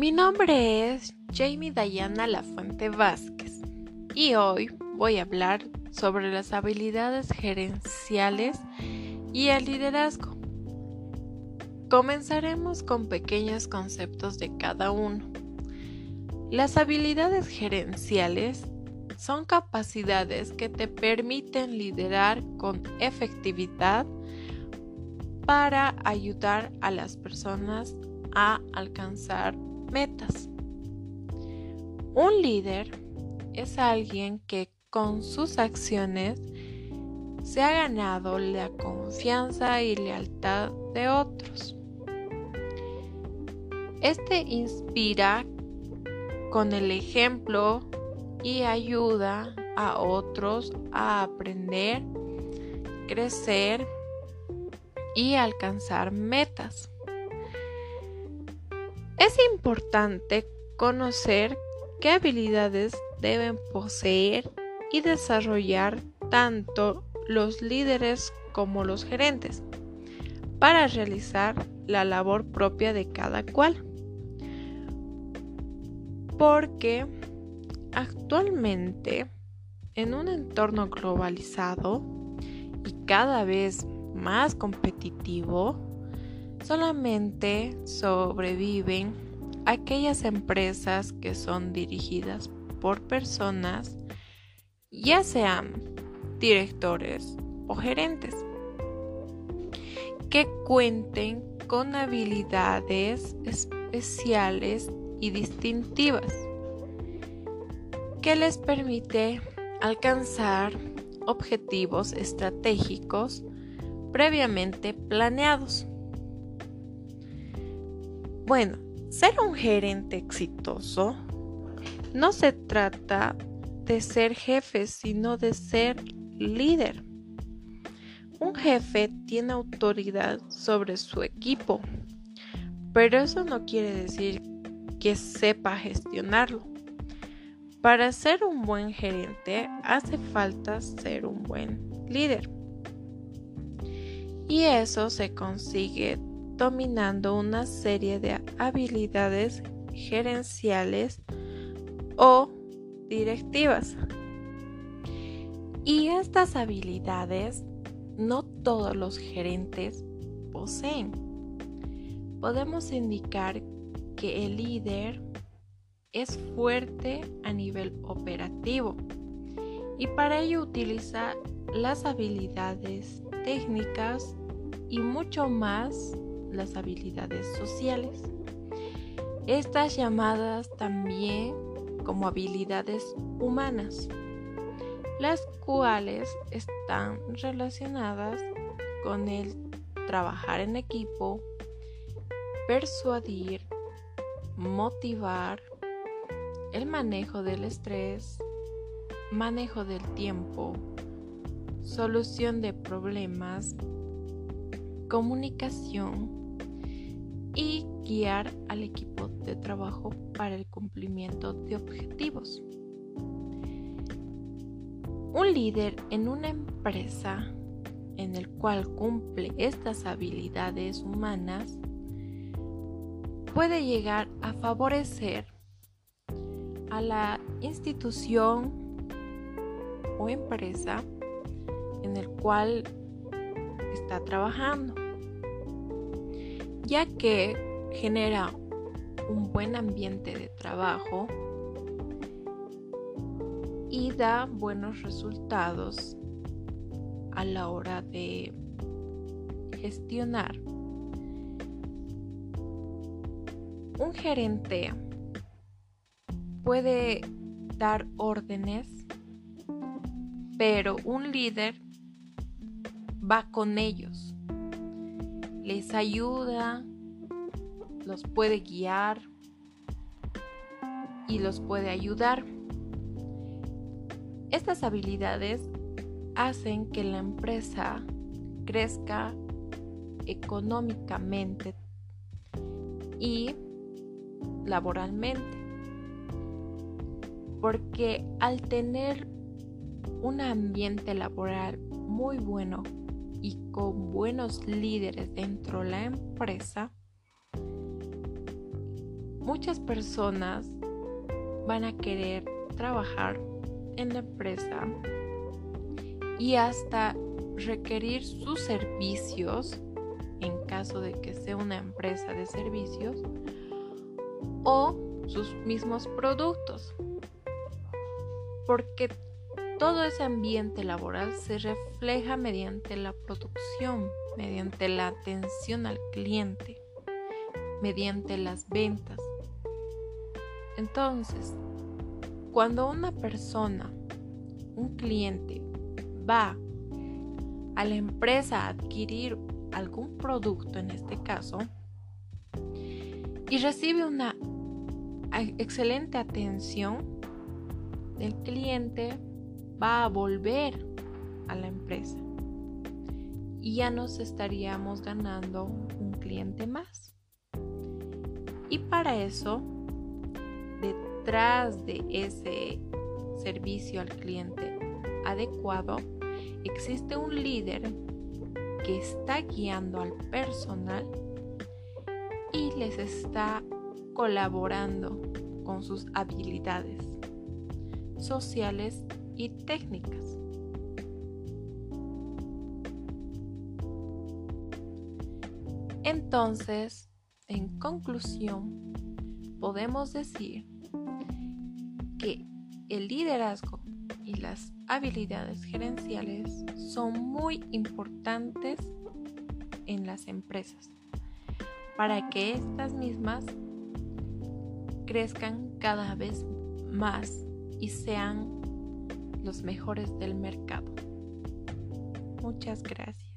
Mi nombre es Jamie Dayana Lafuente Vázquez y hoy voy a hablar sobre las habilidades gerenciales y el liderazgo. Comenzaremos con pequeños conceptos de cada uno. Las habilidades gerenciales son capacidades que te permiten liderar con efectividad para ayudar a las personas a alcanzar metas. Un líder es alguien que con sus acciones se ha ganado la confianza y lealtad de otros. Este inspira con el ejemplo y ayuda a otros a aprender, crecer y alcanzar metas. Es importante conocer qué habilidades deben poseer y desarrollar tanto los líderes como los gerentes para realizar la labor propia de cada cual. Porque actualmente en un entorno globalizado y cada vez más competitivo, solamente sobreviven aquellas empresas que son dirigidas por personas, ya sean directores o gerentes, que cuenten con habilidades especiales y distintivas que les permite alcanzar objetivos estratégicos previamente planeados. Bueno, ser un gerente exitoso no se trata de ser jefe, sino de ser líder. Un jefe tiene autoridad sobre su equipo, pero eso no quiere decir que sepa gestionarlo. Para ser un buen gerente hace falta ser un buen líder. Y eso se consigue dominando una serie de habilidades gerenciales o directivas. Y estas habilidades no todos los gerentes poseen. Podemos indicar que el líder es fuerte a nivel operativo y para ello utiliza las habilidades técnicas y mucho más las habilidades sociales. Estas llamadas también como habilidades humanas, las cuales están relacionadas con el trabajar en equipo, persuadir, motivar, el manejo del estrés, manejo del tiempo, solución de problemas, comunicación y guiar al equipo de trabajo para el cumplimiento de objetivos. Un líder en una empresa en el cual cumple estas habilidades humanas puede llegar a favorecer a la institución o empresa en el cual está trabajando, ya que genera un buen ambiente de trabajo y da buenos resultados a la hora de gestionar. Un gerente puede dar órdenes, pero un líder va con ellos, les ayuda, los puede guiar y los puede ayudar. Estas habilidades hacen que la empresa crezca económicamente y laboralmente porque al tener un ambiente laboral muy bueno y con buenos líderes dentro de la empresa, muchas personas van a querer trabajar en la empresa y hasta requerir sus servicios en caso de que sea una empresa de servicios o sus mismos productos. Porque todo ese ambiente laboral se refleja mediante la producción, mediante la atención al cliente, mediante las ventas. Entonces, cuando una persona, un cliente, va a la empresa a adquirir algún producto en este caso y recibe una excelente atención del cliente, va a volver a la empresa y ya nos estaríamos ganando un cliente más. Y para eso, detrás de ese servicio al cliente adecuado, existe un líder que está guiando al personal y les está colaborando con sus habilidades sociales y técnicas. Entonces, en conclusión, podemos decir que el liderazgo y las habilidades gerenciales son muy importantes en las empresas para que estas mismas crezcan cada vez más y sean los mejores del mercado. Muchas gracias.